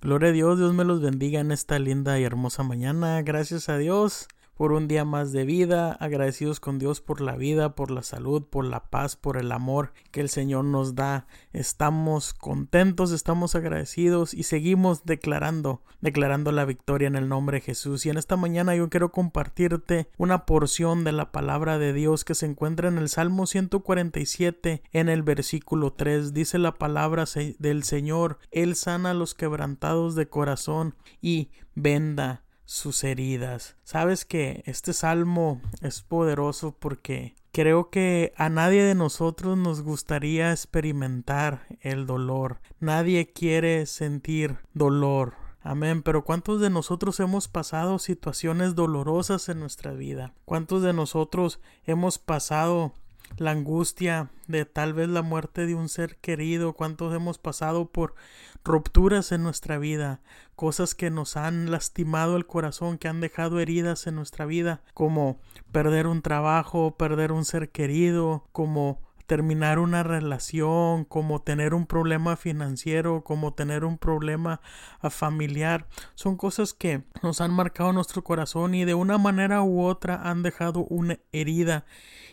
Gloria a Dios, Dios me los bendiga en esta linda y hermosa mañana. Gracias a Dios por un día más de vida, agradecidos con Dios por la vida, por la salud, por la paz, por el amor que el Señor nos da. Estamos contentos, estamos agradecidos y seguimos declarando, declarando la victoria en el nombre de Jesús. Y en esta mañana yo quiero compartirte una porción de la palabra de Dios que se encuentra en el Salmo 147 en el versículo 3. Dice la palabra del Señor, Él sana a los quebrantados de corazón y venda sus heridas. Sabes que este salmo es poderoso porque creo que a nadie de nosotros nos gustaría experimentar el dolor. Nadie quiere sentir dolor. Amén. Pero ¿cuántos de nosotros hemos pasado situaciones dolorosas en nuestra vida? ¿Cuántos de nosotros hemos pasado la angustia de tal vez la muerte de un ser querido, cuántos hemos pasado por rupturas en nuestra vida, cosas que nos han lastimado el corazón, que han dejado heridas en nuestra vida, como perder un trabajo, perder un ser querido, como terminar una relación, como tener un problema financiero, como tener un problema ah, familiar, son cosas que nos han marcado nuestro corazón y de una manera u otra han dejado una herida.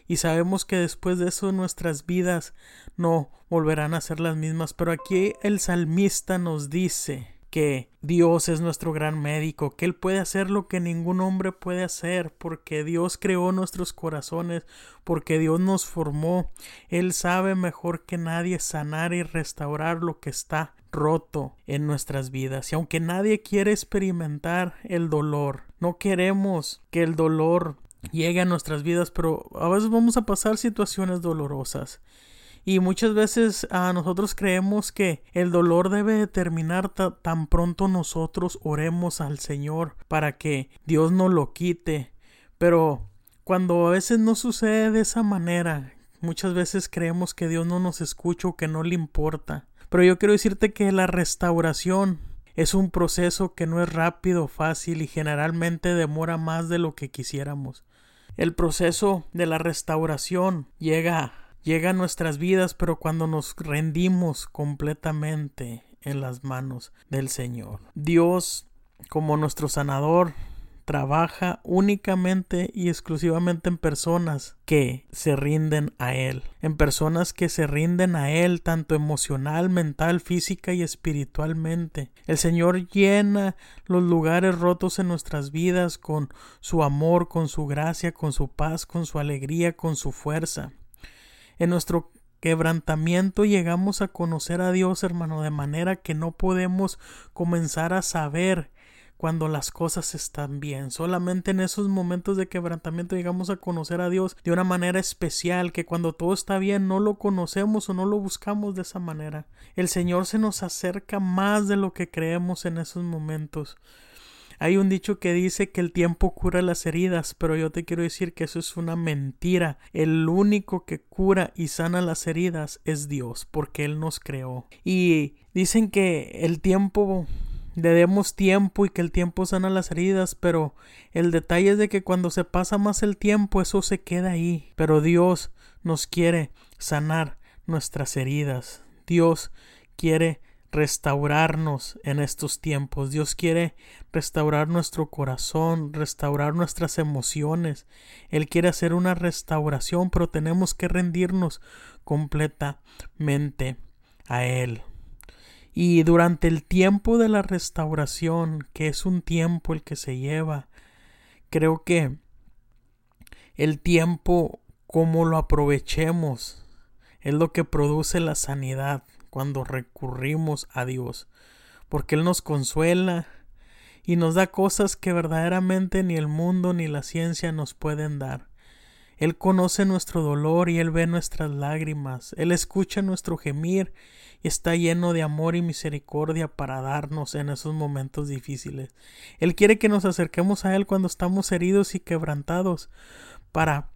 Y sabemos que después de eso nuestras vidas no volverán a ser las mismas, pero aquí el salmista nos dice que Dios es nuestro gran médico, que Él puede hacer lo que ningún hombre puede hacer, porque Dios creó nuestros corazones, porque Dios nos formó. Él sabe mejor que nadie sanar y restaurar lo que está roto en nuestras vidas. Y aunque nadie quiere experimentar el dolor, no queremos que el dolor llegue a nuestras vidas, pero a veces vamos a pasar situaciones dolorosas. Y muchas veces a nosotros creemos que el dolor debe terminar tan pronto nosotros oremos al Señor para que Dios nos lo quite. Pero cuando a veces no sucede de esa manera, muchas veces creemos que Dios no nos escucha o que no le importa. Pero yo quiero decirte que la restauración es un proceso que no es rápido, fácil y generalmente demora más de lo que quisiéramos. El proceso de la restauración llega llega a nuestras vidas, pero cuando nos rendimos completamente en las manos del Señor. Dios, como nuestro sanador, trabaja únicamente y exclusivamente en personas que se rinden a Él, en personas que se rinden a Él tanto emocional, mental, física y espiritualmente. El Señor llena los lugares rotos en nuestras vidas con su amor, con su gracia, con su paz, con su alegría, con su fuerza. En nuestro quebrantamiento llegamos a conocer a Dios, hermano, de manera que no podemos comenzar a saber cuando las cosas están bien. Solamente en esos momentos de quebrantamiento llegamos a conocer a Dios de una manera especial, que cuando todo está bien no lo conocemos o no lo buscamos de esa manera. El Señor se nos acerca más de lo que creemos en esos momentos. Hay un dicho que dice que el tiempo cura las heridas, pero yo te quiero decir que eso es una mentira. El único que cura y sana las heridas es Dios, porque Él nos creó. Y dicen que el tiempo le demos tiempo y que el tiempo sana las heridas, pero el detalle es de que cuando se pasa más el tiempo eso se queda ahí. Pero Dios nos quiere sanar nuestras heridas. Dios quiere restaurarnos en estos tiempos. Dios quiere restaurar nuestro corazón, restaurar nuestras emociones. Él quiere hacer una restauración, pero tenemos que rendirnos completamente a Él. Y durante el tiempo de la restauración, que es un tiempo el que se lleva, creo que el tiempo, como lo aprovechemos, es lo que produce la sanidad cuando recurrimos a Dios, porque Él nos consuela y nos da cosas que verdaderamente ni el mundo ni la ciencia nos pueden dar. Él conoce nuestro dolor y Él ve nuestras lágrimas, Él escucha nuestro gemir y está lleno de amor y misericordia para darnos en esos momentos difíciles. Él quiere que nos acerquemos a Él cuando estamos heridos y quebrantados para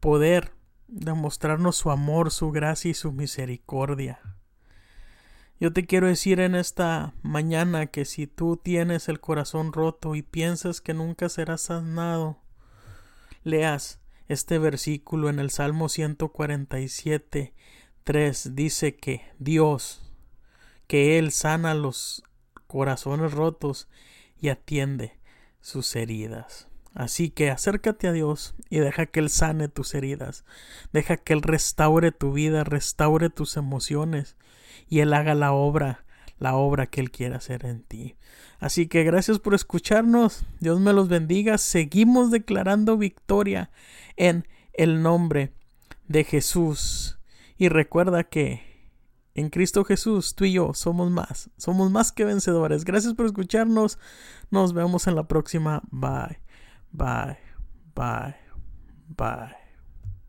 poder demostrarnos su amor, su gracia y su misericordia. Yo te quiero decir en esta mañana que si tú tienes el corazón roto y piensas que nunca serás sanado, leas este versículo en el Salmo 147, 3 dice que Dios, que Él sana los corazones rotos y atiende sus heridas. Así que acércate a Dios y deja que Él sane tus heridas. Deja que Él restaure tu vida, restaure tus emociones y Él haga la obra, la obra que Él quiere hacer en ti. Así que gracias por escucharnos. Dios me los bendiga. Seguimos declarando victoria en el nombre de Jesús. Y recuerda que en Cristo Jesús, tú y yo somos más, somos más que vencedores. Gracias por escucharnos. Nos vemos en la próxima. Bye, bye, bye, bye.